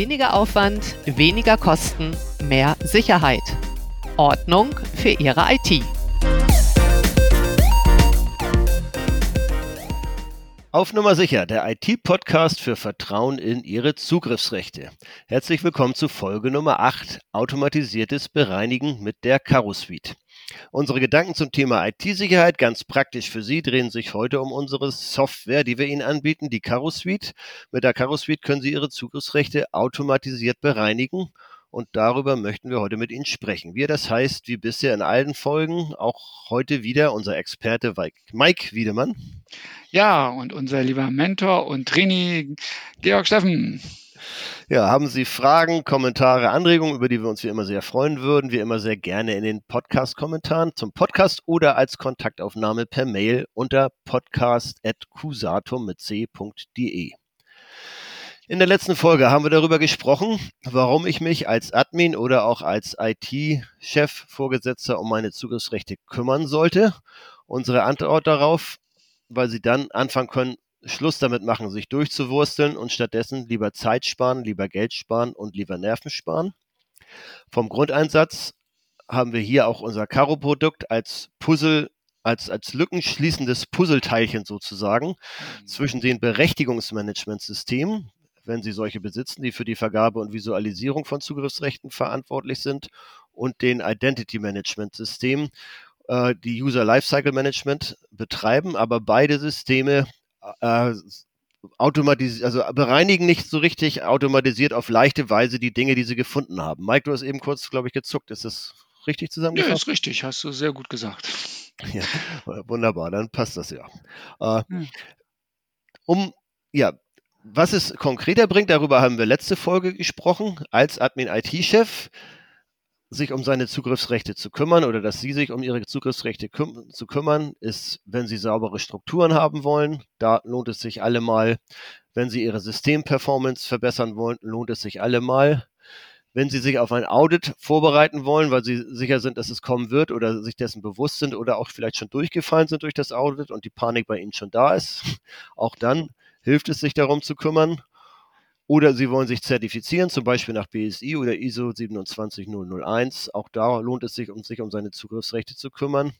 Weniger Aufwand, weniger Kosten, mehr Sicherheit. Ordnung für Ihre IT. Auf Nummer sicher, der IT-Podcast für Vertrauen in Ihre Zugriffsrechte. Herzlich willkommen zu Folge Nummer 8, automatisiertes Bereinigen mit der Caro Suite. Unsere Gedanken zum Thema IT-Sicherheit, ganz praktisch für Sie, drehen sich heute um unsere Software, die wir Ihnen anbieten, die Caro Suite. Mit der Caro Suite können Sie Ihre Zugriffsrechte automatisiert bereinigen und darüber möchten wir heute mit Ihnen sprechen. Wie das heißt, wie bisher in allen Folgen, auch heute wieder unser Experte Mike Wiedemann. Ja, und unser lieber Mentor und Trainee Georg Steffen. Ja, haben Sie Fragen, Kommentare, Anregungen, über die wir uns wie immer sehr freuen würden, wie immer sehr gerne in den Podcast-Kommentaren zum Podcast oder als Kontaktaufnahme per Mail unter podcast.cusatum mit c.de. In der letzten Folge haben wir darüber gesprochen, warum ich mich als Admin oder auch als IT-Chef, Vorgesetzter um meine Zugriffsrechte kümmern sollte. Unsere Antwort darauf weil sie dann anfangen können, Schluss damit machen, sich durchzuwursteln und stattdessen lieber Zeit sparen, lieber Geld sparen und lieber Nerven sparen. Vom Grundeinsatz haben wir hier auch unser Karo-Produkt als Puzzle, als, als lückenschließendes Puzzleteilchen sozusagen mhm. zwischen den Berechtigungsmanagementsystemen, wenn Sie solche besitzen, die für die Vergabe und Visualisierung von Zugriffsrechten verantwortlich sind, und den Identity Management Systemen, äh, die User Lifecycle Management betreiben, aber beide Systeme äh, automatisiert, also bereinigen nicht so richtig automatisiert auf leichte Weise die Dinge, die sie gefunden haben. Mike, du hast eben kurz, glaube ich, gezuckt. Ist das richtig zusammengefasst? Ja, ist richtig. Hast du sehr gut gesagt. Ja, wunderbar. Dann passt das ja. Äh, hm. Um, ja, was es konkreter bringt, darüber haben wir letzte Folge gesprochen. Als Admin-IT-Chef sich um seine Zugriffsrechte zu kümmern oder dass Sie sich um Ihre Zugriffsrechte küm zu kümmern, ist, wenn Sie saubere Strukturen haben wollen, da lohnt es sich allemal. Wenn Sie Ihre Systemperformance verbessern wollen, lohnt es sich allemal. Wenn Sie sich auf ein Audit vorbereiten wollen, weil Sie sicher sind, dass es kommen wird oder sich dessen bewusst sind oder auch vielleicht schon durchgefallen sind durch das Audit und die Panik bei Ihnen schon da ist, auch dann hilft es sich darum zu kümmern. Oder Sie wollen sich zertifizieren, zum Beispiel nach BSI oder ISO 27001. Auch da lohnt es sich, um sich um seine Zugriffsrechte zu kümmern.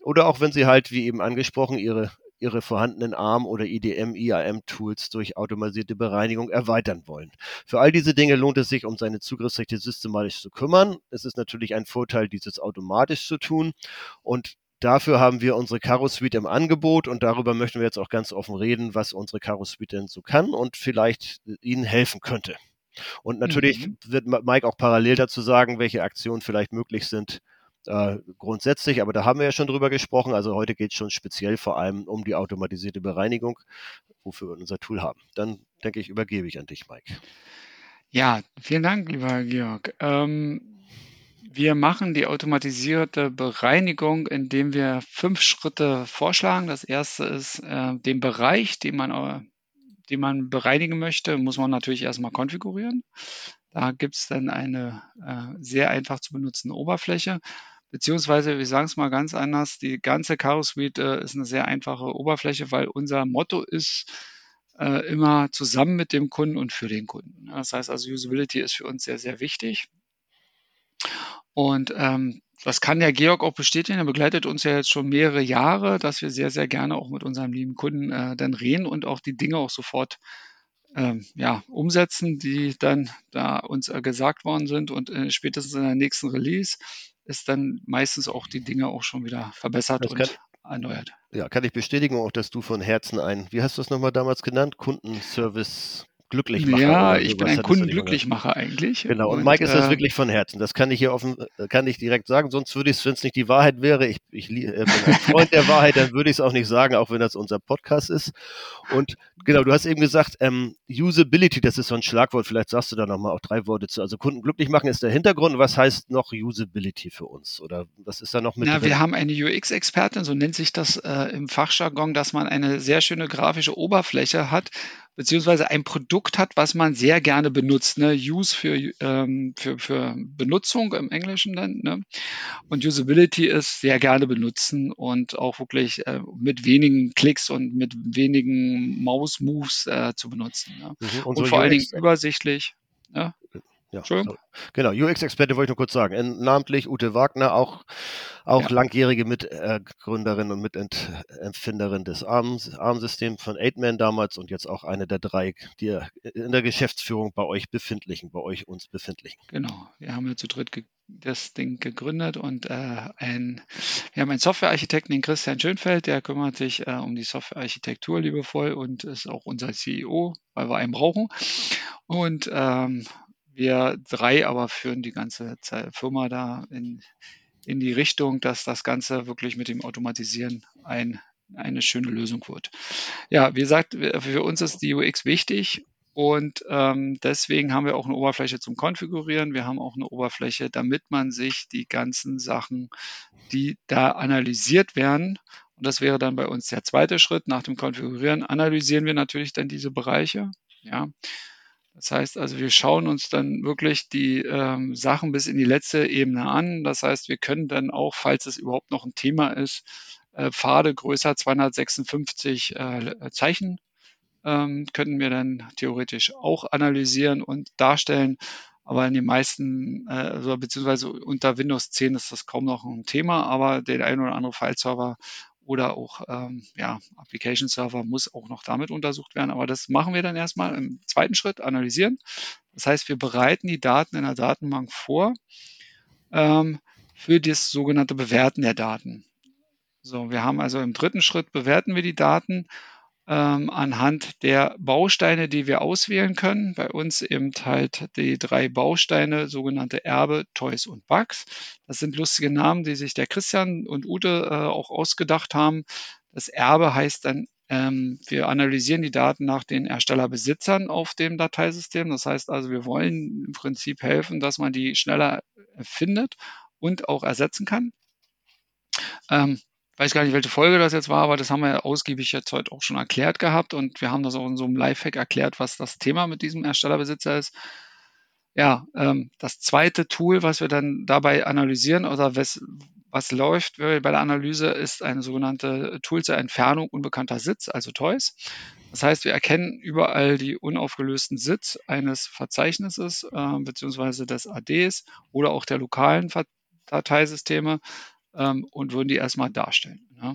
Oder auch wenn Sie halt, wie eben angesprochen, Ihre, Ihre vorhandenen ARM- oder IDM, IAM-Tools durch automatisierte Bereinigung erweitern wollen. Für all diese Dinge lohnt es sich, um seine Zugriffsrechte systematisch zu kümmern. Es ist natürlich ein Vorteil, dieses automatisch zu tun. Und Dafür haben wir unsere Caro Suite im Angebot und darüber möchten wir jetzt auch ganz offen reden, was unsere Caro Suite denn so kann und vielleicht Ihnen helfen könnte. Und natürlich mhm. wird Mike auch parallel dazu sagen, welche Aktionen vielleicht möglich sind, äh, grundsätzlich, aber da haben wir ja schon drüber gesprochen. Also heute geht es schon speziell vor allem um die automatisierte Bereinigung, wofür wir unser Tool haben. Dann denke ich, übergebe ich an dich, Mike. Ja, vielen Dank, lieber Georg. Ähm, wir machen die automatisierte Bereinigung, indem wir fünf Schritte vorschlagen. Das erste ist äh, den Bereich, den man, äh, den man bereinigen möchte, muss man natürlich erstmal konfigurieren. Da gibt es dann eine äh, sehr einfach zu benutzende Oberfläche. Beziehungsweise, wir sagen es mal ganz anders, die ganze Caro Suite äh, ist eine sehr einfache Oberfläche, weil unser Motto ist, äh, immer zusammen mit dem Kunden und für den Kunden. Das heißt also, Usability ist für uns sehr, sehr wichtig. Und ähm, das kann der Georg auch bestätigen. Er begleitet uns ja jetzt schon mehrere Jahre, dass wir sehr, sehr gerne auch mit unserem lieben Kunden äh, dann reden und auch die Dinge auch sofort ähm, ja, umsetzen, die dann da uns äh, gesagt worden sind. Und äh, spätestens in der nächsten Release ist dann meistens auch die Dinge auch schon wieder verbessert kann, und erneuert. Ja, kann ich bestätigen auch, dass du von Herzen ein, wie hast du es nochmal damals genannt, Kundenservice Glücklichmacher. Ja, ich bin ein Kundenglücklichmacher eigentlich. Genau, und, und Mike ist das äh, wirklich von Herzen. Das kann ich hier offen, äh, kann ich direkt sagen. Sonst würde ich es, wenn es nicht die Wahrheit wäre, ich, ich äh, bin ein Freund der Wahrheit, dann würde ich es auch nicht sagen, auch wenn das unser Podcast ist. Und genau, du hast eben gesagt, ähm, Usability, das ist so ein Schlagwort. Vielleicht sagst du da nochmal auch drei Worte zu. Also Kunden glücklich machen ist der Hintergrund. Was heißt noch Usability für uns? Oder was ist da noch mit? Na, drin? wir haben eine UX-Expertin, so nennt sich das äh, im Fachjargon, dass man eine sehr schöne grafische Oberfläche hat, beziehungsweise ein Produkt hat, was man sehr gerne benutzt. Ne? Use für, ähm, für, für Benutzung im Englischen dann. Ne? Und Usability ist sehr gerne benutzen und auch wirklich äh, mit wenigen Klicks und mit wenigen Mouse-Moves äh, zu benutzen. Ne? Mhm. Und, und vor allen Dingen übersichtlich. Ne? Ja, so. genau. UX-Experte wollte ich nur kurz sagen. In, namentlich Ute Wagner, auch, auch ja. langjährige Mitgründerin und Mitempfinderin des ARM-Systems von 8man damals und jetzt auch eine der drei, die in der Geschäftsführung bei euch befindlichen, bei euch uns befindlichen. Genau. Wir haben ja zu dritt das Ding gegründet und äh, ein, wir haben einen Softwarearchitekten, den Christian Schönfeld, der kümmert sich äh, um die Softwarearchitektur liebevoll und ist auch unser CEO, weil wir einen brauchen. Und ähm, wir drei aber führen die ganze Firma da in, in die Richtung, dass das Ganze wirklich mit dem Automatisieren ein, eine schöne Lösung wird. Ja, wie gesagt, für uns ist die UX wichtig und ähm, deswegen haben wir auch eine Oberfläche zum Konfigurieren. Wir haben auch eine Oberfläche, damit man sich die ganzen Sachen, die da analysiert werden, und das wäre dann bei uns der zweite Schritt nach dem Konfigurieren, analysieren wir natürlich dann diese Bereiche. Ja, das heißt also, wir schauen uns dann wirklich die ähm, Sachen bis in die letzte Ebene an. Das heißt, wir können dann auch, falls es überhaupt noch ein Thema ist, äh, Pfade größer 256 äh, Zeichen ähm, könnten wir dann theoretisch auch analysieren und darstellen. Aber in den meisten, äh, also beziehungsweise unter Windows 10 ist das kaum noch ein Thema, aber der ein oder andere File-Server oder auch ähm, ja, Application Server muss auch noch damit untersucht werden. Aber das machen wir dann erstmal im zweiten Schritt, analysieren. Das heißt, wir bereiten die Daten in der Datenbank vor ähm, für das sogenannte Bewerten der Daten. So, wir haben also im dritten Schritt bewerten wir die Daten ähm, anhand der Bausteine, die wir auswählen können. Bei uns eben halt die drei Bausteine, sogenannte Erbe, Toys und Bugs. Das sind lustige Namen, die sich der Christian und Ute äh, auch ausgedacht haben. Das Erbe heißt dann, ähm, wir analysieren die Daten nach den Erstellerbesitzern auf dem Dateisystem. Das heißt also, wir wollen im Prinzip helfen, dass man die schneller findet und auch ersetzen kann. Ähm, weiß gar nicht, welche Folge das jetzt war, aber das haben wir ausgiebig jetzt heute auch schon erklärt gehabt und wir haben das auch in so einem Lifehack erklärt, was das Thema mit diesem Erstellerbesitzer ist. Ja, ähm, das zweite Tool, was wir dann dabei analysieren oder was, was läuft bei der Analyse, ist eine sogenannte Tool zur Entfernung unbekannter Sitz, also Toys. Das heißt, wir erkennen überall die unaufgelösten Sitz eines Verzeichnisses äh, beziehungsweise des ADs oder auch der lokalen Dateisysteme ähm, und würden die erstmal darstellen. Ja.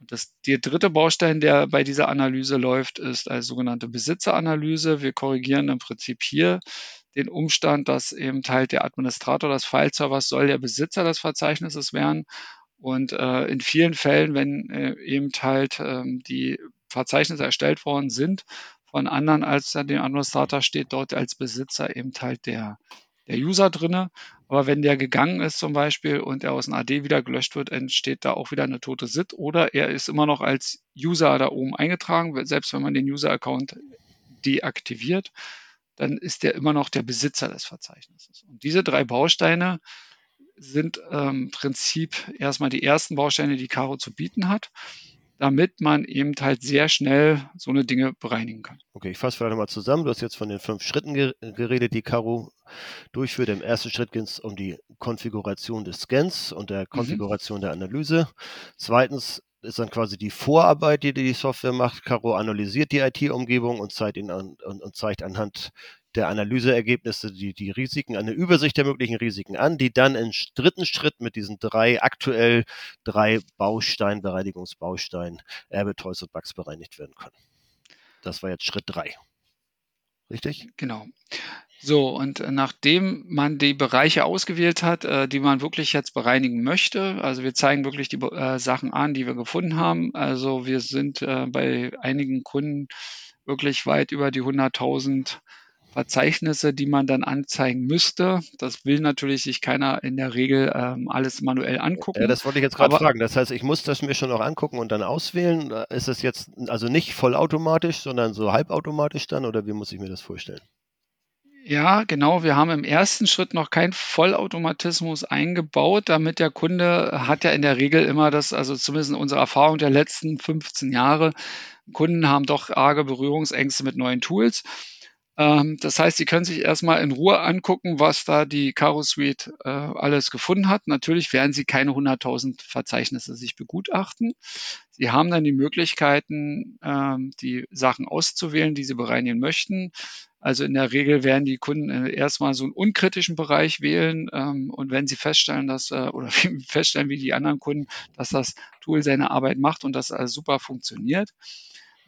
Das, der dritte Baustein, der bei dieser Analyse läuft, ist eine sogenannte Besitzeranalyse. Wir korrigieren im Prinzip hier den Umstand, dass eben Teil der Administrator des File-Servers soll der Besitzer des Verzeichnisses werden. Und äh, in vielen Fällen, wenn äh, eben halt äh, die Verzeichnisse erstellt worden sind von anderen als dem Administrator, steht dort als Besitzer eben halt der der User drinne. Aber wenn der gegangen ist zum Beispiel und er aus dem AD wieder gelöscht wird, entsteht da auch wieder eine tote SID oder er ist immer noch als User da oben eingetragen. Selbst wenn man den User-Account deaktiviert, dann ist der immer noch der Besitzer des Verzeichnisses. Und diese drei Bausteine sind ähm, im Prinzip erstmal die ersten Bausteine, die Caro zu bieten hat damit man eben halt sehr schnell so eine Dinge bereinigen kann. Okay, ich fasse vielleicht nochmal zusammen. Du hast jetzt von den fünf Schritten geredet, die Caro durchführt. Im ersten Schritt ging es um die Konfiguration des Scans und der mhm. Konfiguration mhm. der Analyse. Zweitens ist dann quasi die Vorarbeit, die die Software macht. Caro analysiert die IT-Umgebung und zeigt, ihn an, und, und zeigt anhand der Analyseergebnisse die, die Risiken, eine Übersicht der möglichen Risiken an, die dann im dritten Schritt mit diesen drei, aktuell drei Baustein, Bereinigungsbausteinen, Erbe, Toys und Bugs bereinigt werden können. Das war jetzt Schritt drei. Richtig? Genau. So, und nachdem man die Bereiche ausgewählt hat, äh, die man wirklich jetzt bereinigen möchte, also wir zeigen wirklich die äh, Sachen an, die wir gefunden haben. Also wir sind äh, bei einigen Kunden wirklich weit über die 100.000 Verzeichnisse, die man dann anzeigen müsste. Das will natürlich sich keiner in der Regel ähm, alles manuell angucken. Ja, das wollte ich jetzt gerade fragen. Das heißt, ich muss das mir schon noch angucken und dann auswählen. Ist es jetzt also nicht vollautomatisch, sondern so halbautomatisch dann oder wie muss ich mir das vorstellen? Ja, genau. Wir haben im ersten Schritt noch keinen Vollautomatismus eingebaut, damit der Kunde hat ja in der Regel immer das, also zumindest in unserer Erfahrung der letzten 15 Jahre, Kunden haben doch arge Berührungsängste mit neuen Tools. Ähm, das heißt, Sie können sich erstmal in Ruhe angucken, was da die Caro Suite äh, alles gefunden hat. Natürlich werden Sie keine 100.000 Verzeichnisse sich begutachten. Sie haben dann die Möglichkeiten, ähm, die Sachen auszuwählen, die Sie bereinigen möchten. Also in der Regel werden die Kunden äh, erstmal so einen unkritischen Bereich wählen ähm, und wenn sie feststellen, dass äh, oder feststellen wie die anderen Kunden, dass das Tool seine Arbeit macht und das super funktioniert,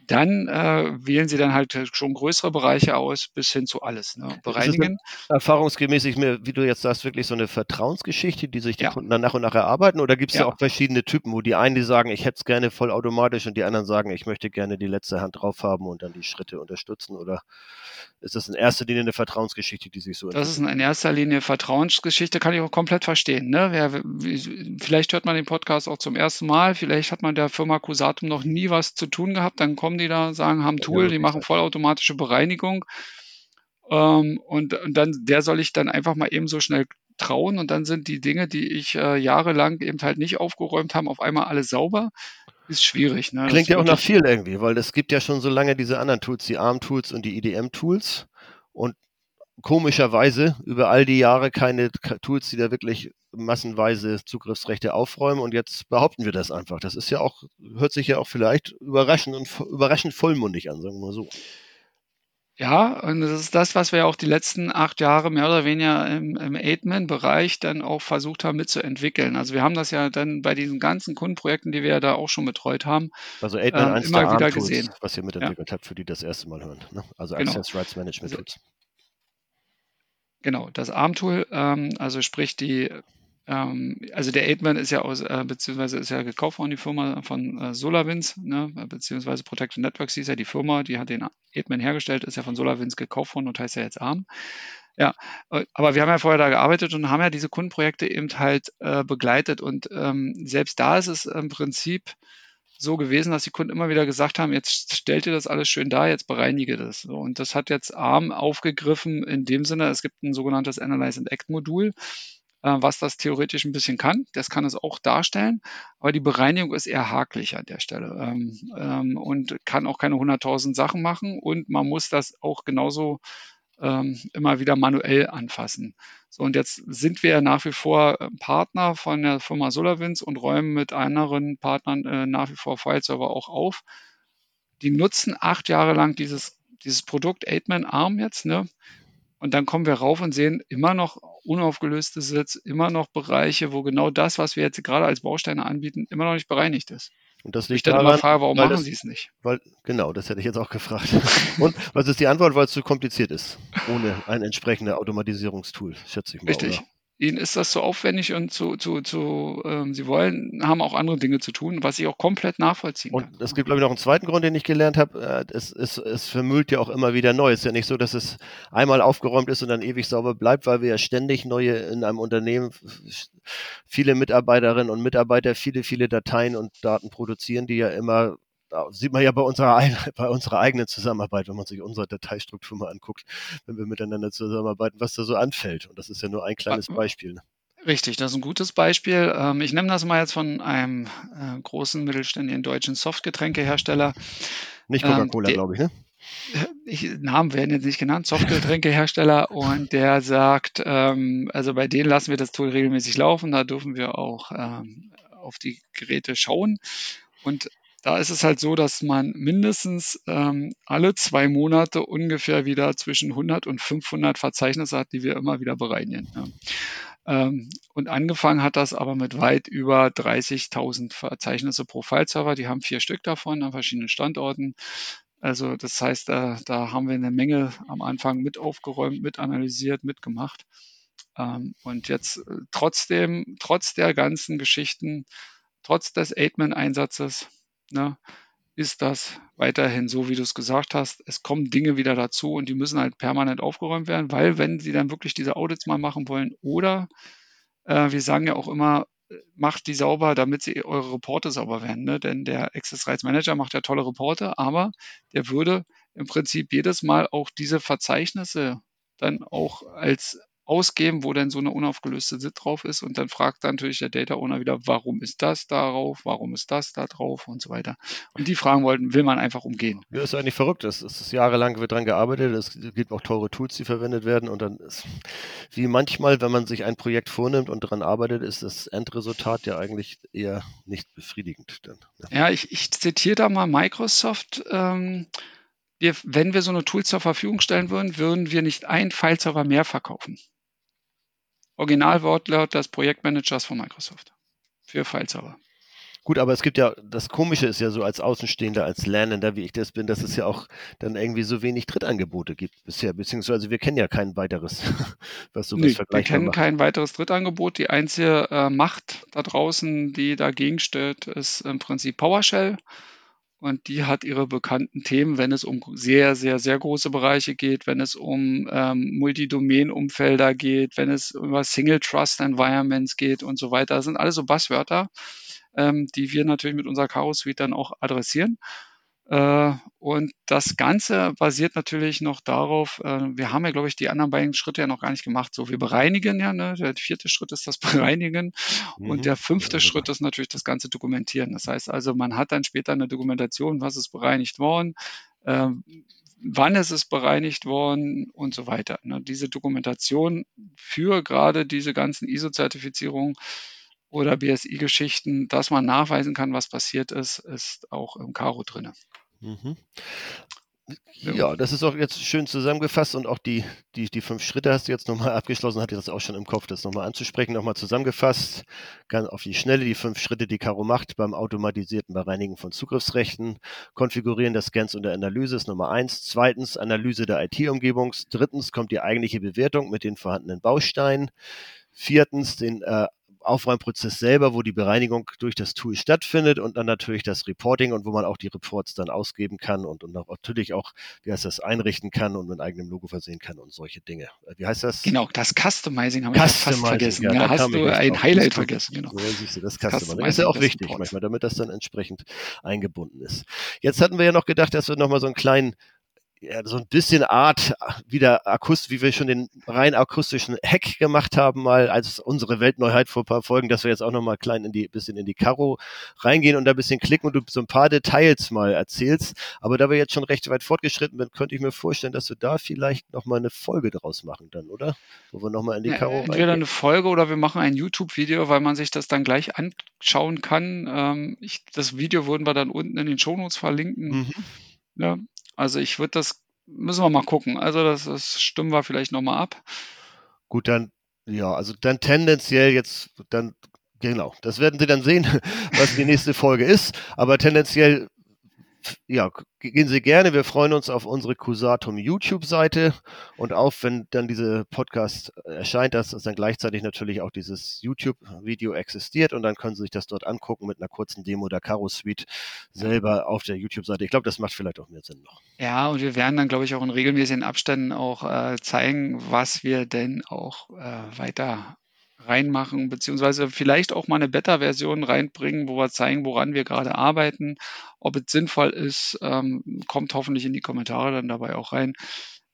dann äh, wählen sie dann halt schon größere Bereiche aus, bis hin zu alles. Ne? Bereinigen. Erfahrungsgemäß, wie du jetzt sagst, wirklich so eine Vertrauensgeschichte, die sich die ja. Kunden dann nach und nach erarbeiten? Oder gibt es ja. auch verschiedene Typen, wo die einen, die sagen, ich hätte es gerne vollautomatisch und die anderen sagen, ich möchte gerne die letzte Hand drauf haben und dann die Schritte unterstützen? Oder ist das in erster Linie eine Vertrauensgeschichte, die sich so Das ist in erster Linie Vertrauensgeschichte, kann ich auch komplett verstehen. Ne? Wer, vielleicht hört man den Podcast auch zum ersten Mal, vielleicht hat man der Firma Cusatum noch nie was zu tun gehabt, dann kommen die da, sagen, haben Tool, die machen vollautomatische Bereinigung. Ähm, und, und dann, der soll ich dann einfach mal eben so schnell trauen und dann sind die Dinge, die ich äh, jahrelang eben halt nicht aufgeräumt habe, auf einmal alle sauber. Ist schwierig. Ne? Klingt ja auch nach viel irgendwie, weil es gibt ja schon so lange diese anderen Tools, die ARM-Tools und die IDM-Tools und komischerweise über all die Jahre keine Tools, die da wirklich massenweise Zugriffsrechte aufräumen und jetzt behaupten wir das einfach. Das ist ja auch, hört sich ja auch vielleicht überraschend und überraschend vollmundig an, sagen wir mal so. Ja, und das ist das, was wir auch die letzten acht Jahre mehr oder weniger im, im Aidman-Bereich dann auch versucht haben mitzuentwickeln. Also wir haben das ja dann bei diesen ganzen Kundenprojekten, die wir ja da auch schon betreut haben, also Aidman äh, immer wieder gesehen. Was ihr mitentwickelt ja. habt, für die das erste Mal hören. Ne? Also genau. Access Rights Management Tools. Genau, das ARM-Tool, ähm, also sprich die ähm, also der Aidman ist ja aus, äh, beziehungsweise ist ja gekauft worden, die Firma von äh, SolarWinds, ne, beziehungsweise Protected Networks hieß ja die Firma, die hat den Aidman hergestellt, ist ja von SolarWinds gekauft worden und heißt ja jetzt ARM. Ja, äh, aber wir haben ja vorher da gearbeitet und haben ja diese Kundenprojekte eben halt äh, begleitet und ähm, selbst da ist es im Prinzip so gewesen, dass die Kunden immer wieder gesagt haben, jetzt stellt ihr das alles schön da, jetzt bereinige das. Und das hat jetzt ARM aufgegriffen in dem Sinne, es gibt ein sogenanntes Analyze and Act Modul, äh, was das theoretisch ein bisschen kann. Das kann es auch darstellen, aber die Bereinigung ist eher hakelig an der Stelle ähm, ähm, und kann auch keine 100.000 Sachen machen und man muss das auch genauso ähm, immer wieder manuell anfassen. So, und jetzt sind wir nach wie vor äh, Partner von der Firma SolarWinds und räumen mit anderen Partnern äh, nach wie vor File-Server auch auf. Die nutzen acht Jahre lang dieses, dieses Produkt 8-Man Arm jetzt, ne? Und dann kommen wir rauf und sehen immer noch unaufgelöste Sitz, immer noch Bereiche, wo genau das, was wir jetzt gerade als Bausteine anbieten, immer noch nicht bereinigt ist. Und das liegt ich daran, frage, warum machen Sie es nicht? Weil, genau, das hätte ich jetzt auch gefragt. und was ist die Antwort? Weil es zu kompliziert ist, ohne ein entsprechendes Automatisierungstool, schätze ich mal. Richtig. Oder? Ihnen ist das zu aufwendig und zu, zu, zu ähm, sie wollen, haben auch andere Dinge zu tun, was ich auch komplett nachvollziehen kann. Und es gibt, glaube ich, noch einen zweiten Grund, den ich gelernt habe. Äh, es, es, es vermüllt ja auch immer wieder neu. Es ist ja nicht so, dass es einmal aufgeräumt ist und dann ewig sauber bleibt, weil wir ja ständig neue in einem Unternehmen, viele Mitarbeiterinnen und Mitarbeiter, viele, viele Dateien und Daten produzieren, die ja immer sieht man ja bei unserer, bei unserer eigenen Zusammenarbeit, wenn man sich unsere Dateistruktur mal anguckt, wenn wir miteinander zusammenarbeiten, was da so anfällt. Und das ist ja nur ein kleines Beispiel. Ne? Richtig, das ist ein gutes Beispiel. Ähm, ich nehme das mal jetzt von einem äh, großen mittelständigen deutschen Softgetränkehersteller. Nicht Coca-Cola, ähm, glaube ich, ne? Ich, Namen werden jetzt nicht genannt, Softgetränkehersteller und der sagt, ähm, also bei denen lassen wir das Tool regelmäßig laufen, da dürfen wir auch ähm, auf die Geräte schauen und da ist es halt so, dass man mindestens ähm, alle zwei Monate ungefähr wieder zwischen 100 und 500 Verzeichnisse hat, die wir immer wieder bereinigen. Ja. Ähm, und angefangen hat das aber mit weit über 30.000 Verzeichnisse pro File-Server. Die haben vier Stück davon an verschiedenen Standorten. Also das heißt, da, da haben wir eine Menge am Anfang mit aufgeräumt, mit analysiert, mitgemacht. Ähm, und jetzt äh, trotzdem, trotz der ganzen Geschichten, trotz des Aidman-Einsatzes, ne, ist das weiterhin so, wie du es gesagt hast. Es kommen Dinge wieder dazu und die müssen halt permanent aufgeräumt werden, weil wenn sie dann wirklich diese Audits mal machen wollen oder äh, wir sagen ja auch immer, macht die sauber, damit sie eure Reporte sauber werden. Ne? Denn der Access Rights Manager macht ja tolle Reporte, aber der würde im Prinzip jedes Mal auch diese Verzeichnisse dann auch als ausgeben, wo denn so eine unaufgelöste SID drauf ist. Und dann fragt dann natürlich der Data Owner wieder, warum ist das darauf, warum ist das da drauf und so weiter. Und die Fragen wollten, will man einfach umgehen. Ja, ist eigentlich verrückt. Es ist jahrelang wird dran gearbeitet. Es gibt auch teure Tools, die verwendet werden. Und dann ist, wie manchmal, wenn man sich ein Projekt vornimmt und daran arbeitet, ist das Endresultat ja eigentlich eher nicht befriedigend. Dann, ne? Ja, ich, ich zitiere da mal Microsoft. Ähm, wir, wenn wir so eine Tool zur Verfügung stellen würden, würden wir nicht ein File-Server mehr verkaufen. Originalwortlaut des Projektmanagers von Microsoft für File-Server. Gut, aber es gibt ja, das Komische ist ja so als Außenstehender, als Lernender, wie ich das bin, dass es ja auch dann irgendwie so wenig Drittangebote gibt bisher, beziehungsweise wir kennen ja kein weiteres, was sowas nee, vergleichbar Wir kennen macht. kein weiteres Drittangebot. Die einzige äh, Macht da draußen, die dagegen steht, ist im Prinzip PowerShell. Und die hat ihre bekannten Themen, wenn es um sehr, sehr, sehr große Bereiche geht, wenn es um ähm, Multidomain-Umfelder geht, wenn es über Single Trust Environments geht und so weiter. Das sind alles so Buzzwörter ähm, die wir natürlich mit unserer Karo Suite dann auch adressieren. Äh, und das Ganze basiert natürlich noch darauf, äh, wir haben ja, glaube ich, die anderen beiden Schritte ja noch gar nicht gemacht. So, wir bereinigen ja, ne? der vierte Schritt ist das Bereinigen mhm. und der fünfte ja, Schritt ist natürlich das Ganze dokumentieren. Das heißt also, man hat dann später eine Dokumentation, was ist bereinigt worden, äh, wann ist es bereinigt worden und so weiter. Ne? Diese Dokumentation für gerade diese ganzen ISO-Zertifizierungen oder BSI-Geschichten, dass man nachweisen kann, was passiert ist, ist auch im Karo drin. Mhm. Ja, das ist auch jetzt schön zusammengefasst und auch die, die, die fünf Schritte hast du jetzt nochmal abgeschlossen, hatte das auch schon im Kopf, das nochmal anzusprechen, nochmal zusammengefasst, ganz auf die Schnelle, die fünf Schritte, die Caro macht beim automatisierten Bereinigen von Zugriffsrechten, Konfigurieren der Scans und der Analyse ist Nummer eins, zweitens Analyse der IT-Umgebung, drittens kommt die eigentliche Bewertung mit den vorhandenen Bausteinen, viertens den äh, Aufräumprozess selber, wo die Bereinigung durch das Tool stattfindet und dann natürlich das Reporting und wo man auch die Reports dann ausgeben kann und, und natürlich auch, wie heißt das, einrichten kann und mit eigenem Logo versehen kann und solche Dinge. Äh, wie heißt das? Genau, das Customizing haben wir fast vergessen. Ja, da hast du ein Highlight das vergessen. Genau. So, siehst du, das Customizing. Customizing ist ja auch wichtig manchmal, damit das dann entsprechend eingebunden ist. Jetzt hatten wir ja noch gedacht, dass wir nochmal so einen kleinen ja, so ein bisschen Art wieder akustisch, wie wir schon den rein akustischen Hack gemacht haben, mal als unsere Weltneuheit vor ein paar Folgen, dass wir jetzt auch noch mal klein in die, bisschen in die Karo reingehen und da ein bisschen klicken und du so ein paar Details mal erzählst. Aber da wir jetzt schon recht weit fortgeschritten sind, könnte ich mir vorstellen, dass wir da vielleicht noch mal eine Folge draus machen dann, oder? Wo wir noch mal in die ja, Karo Entweder reingehen. eine Folge oder wir machen ein YouTube-Video, weil man sich das dann gleich anschauen kann. Ähm, ich, das Video würden wir dann unten in den Shownotes verlinken. Mhm. Ja, also ich würde das, müssen wir mal gucken. Also das, das stimmen wir vielleicht nochmal ab. Gut, dann, ja, also dann tendenziell jetzt, dann, genau, das werden Sie dann sehen, was die nächste Folge ist. Aber tendenziell ja, gehen Sie gerne. Wir freuen uns auf unsere Cusatum YouTube-Seite und auch, wenn dann dieser Podcast erscheint, dass dann gleichzeitig natürlich auch dieses YouTube-Video existiert und dann können Sie sich das dort angucken mit einer kurzen Demo der Caro Suite selber auf der YouTube-Seite. Ich glaube, das macht vielleicht auch mehr Sinn noch. Ja, und wir werden dann, glaube ich, auch in regelmäßigen Abständen auch äh, zeigen, was wir denn auch äh, weiter reinmachen, beziehungsweise vielleicht auch mal eine Beta-Version reinbringen, wo wir zeigen, woran wir gerade arbeiten. Ob es sinnvoll ist, ähm, kommt hoffentlich in die Kommentare dann dabei auch rein.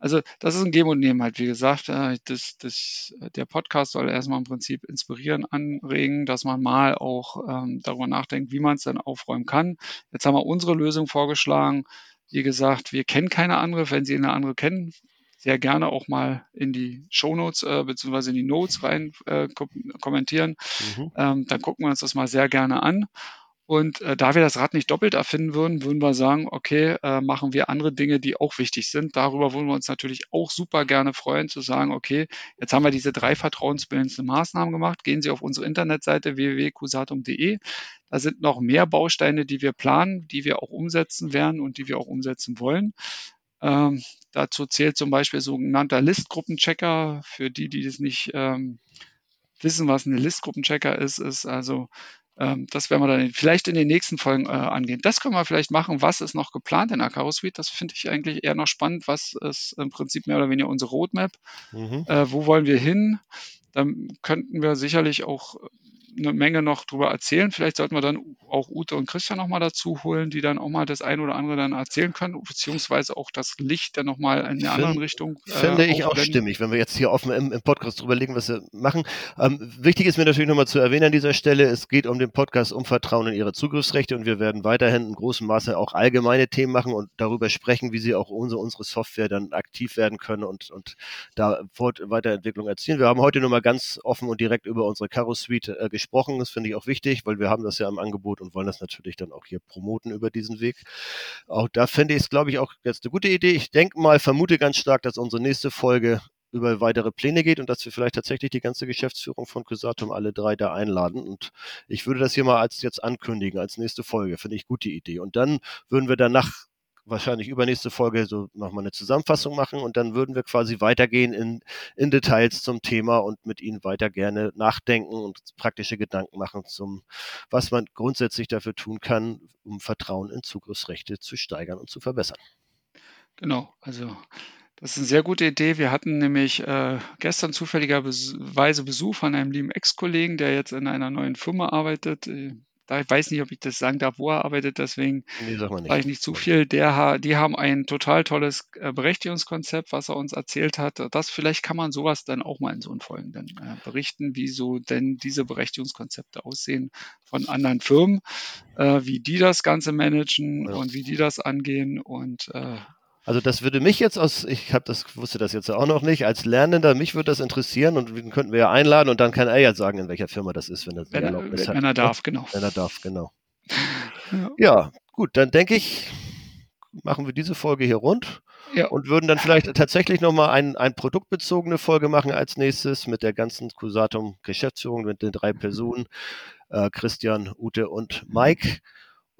Also das ist ein Geben und Nehmen halt, wie gesagt. Äh, das, das, der Podcast soll erstmal im Prinzip inspirieren, anregen, dass man mal auch ähm, darüber nachdenkt, wie man es dann aufräumen kann. Jetzt haben wir unsere Lösung vorgeschlagen. Wie gesagt, wir kennen keine andere. Wenn Sie eine andere kennen, sehr gerne auch mal in die Shownotes äh, bzw. in die Notes rein äh, kommentieren. Mhm. Ähm, dann gucken wir uns das mal sehr gerne an. Und äh, da wir das Rad nicht doppelt erfinden würden, würden wir sagen, okay, äh, machen wir andere Dinge, die auch wichtig sind. Darüber würden wir uns natürlich auch super gerne freuen, zu sagen, okay, jetzt haben wir diese drei vertrauensbildenden Maßnahmen gemacht. Gehen Sie auf unsere Internetseite www.cusatum.de. Da sind noch mehr Bausteine, die wir planen, die wir auch umsetzen werden und die wir auch umsetzen wollen. Ähm, dazu zählt zum Beispiel sogenannter Listgruppenchecker. Für die, die das nicht ähm, wissen, was ein Listgruppenchecker ist, ist also, ähm, das werden wir dann vielleicht in den nächsten Folgen äh, angehen. Das können wir vielleicht machen. Was ist noch geplant in Akaro Suite? Das finde ich eigentlich eher noch spannend. Was ist im Prinzip mehr oder weniger unsere Roadmap? Mhm. Äh, wo wollen wir hin? Dann könnten wir sicherlich auch eine Menge noch drüber erzählen. Vielleicht sollten wir dann auch Ute und Christian nochmal dazu holen, die dann auch mal das eine oder andere dann erzählen können, beziehungsweise auch das Licht dann nochmal in eine andere Richtung. Äh, finde ich auch stimmig, wenn wir jetzt hier offen im, im Podcast drüber legen, was wir machen. Ähm, wichtig ist mir natürlich nochmal zu erwähnen an dieser Stelle, es geht um den Podcast um Vertrauen in Ihre Zugriffsrechte und wir werden weiterhin in großem Maße auch allgemeine Themen machen und darüber sprechen, wie Sie auch unsere, unsere Software dann aktiv werden können und, und da Weiterentwicklung erzielen. Wir haben heute nochmal ganz offen und direkt über unsere Caro Suite äh, gesprochen gesprochen. Das finde ich auch wichtig, weil wir haben das ja im Angebot und wollen das natürlich dann auch hier promoten über diesen Weg. Auch da finde ich es, glaube ich, auch jetzt eine gute Idee. Ich denke mal, vermute ganz stark, dass unsere nächste Folge über weitere Pläne geht und dass wir vielleicht tatsächlich die ganze Geschäftsführung von Cusatum alle drei da einladen. Und ich würde das hier mal als jetzt ankündigen, als nächste Folge. Finde ich gute Idee. Und dann würden wir danach wahrscheinlich übernächste Folge so nochmal eine Zusammenfassung machen und dann würden wir quasi weitergehen in, in Details zum Thema und mit Ihnen weiter gerne nachdenken und praktische Gedanken machen zum, was man grundsätzlich dafür tun kann, um Vertrauen in Zugriffsrechte zu steigern und zu verbessern. Genau, also das ist eine sehr gute Idee. Wir hatten nämlich äh, gestern zufälligerweise Besuch von einem lieben Ex-Kollegen, der jetzt in einer neuen Firma arbeitet. Äh, ich weiß nicht, ob ich das sagen darf, wo er arbeitet, deswegen nee, sage ich nicht zu viel. Der, die haben ein total tolles äh, Berechtigungskonzept, was er uns erzählt hat. Das vielleicht kann man sowas dann auch mal in so einen Folgen dann äh, berichten, wie so denn diese Berechtigungskonzepte aussehen von anderen Firmen, äh, wie die das Ganze managen ja. und wie die das angehen und äh, also das würde mich jetzt aus, ich habe das wusste das jetzt auch noch nicht, als Lernender, mich würde das interessieren und den könnten wir ja einladen und dann kann er ja sagen, in welcher Firma das ist, wenn er wenn, er, wenn, hat. Wenn er darf, genau. Wenn er darf, genau. Ja, ja gut, dann denke ich, machen wir diese Folge hier rund ja. und würden dann vielleicht tatsächlich nochmal ein, ein produktbezogene Folge machen als nächstes mit der ganzen Cusatum Geschäftsführung mit den drei Personen, äh, Christian, Ute und Mike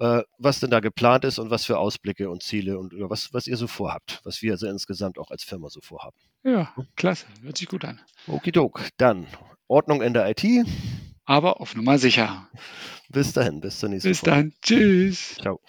äh, was denn da geplant ist und was für Ausblicke und Ziele und was, was ihr so vorhabt, was wir also insgesamt auch als Firma so vorhaben. Ja, klasse, hört sich gut an. Okidok, dann Ordnung in der IT. Aber auf Nummer sicher. Bis dahin, bis zur nächsten Bis Folge. dann, tschüss. Ciao.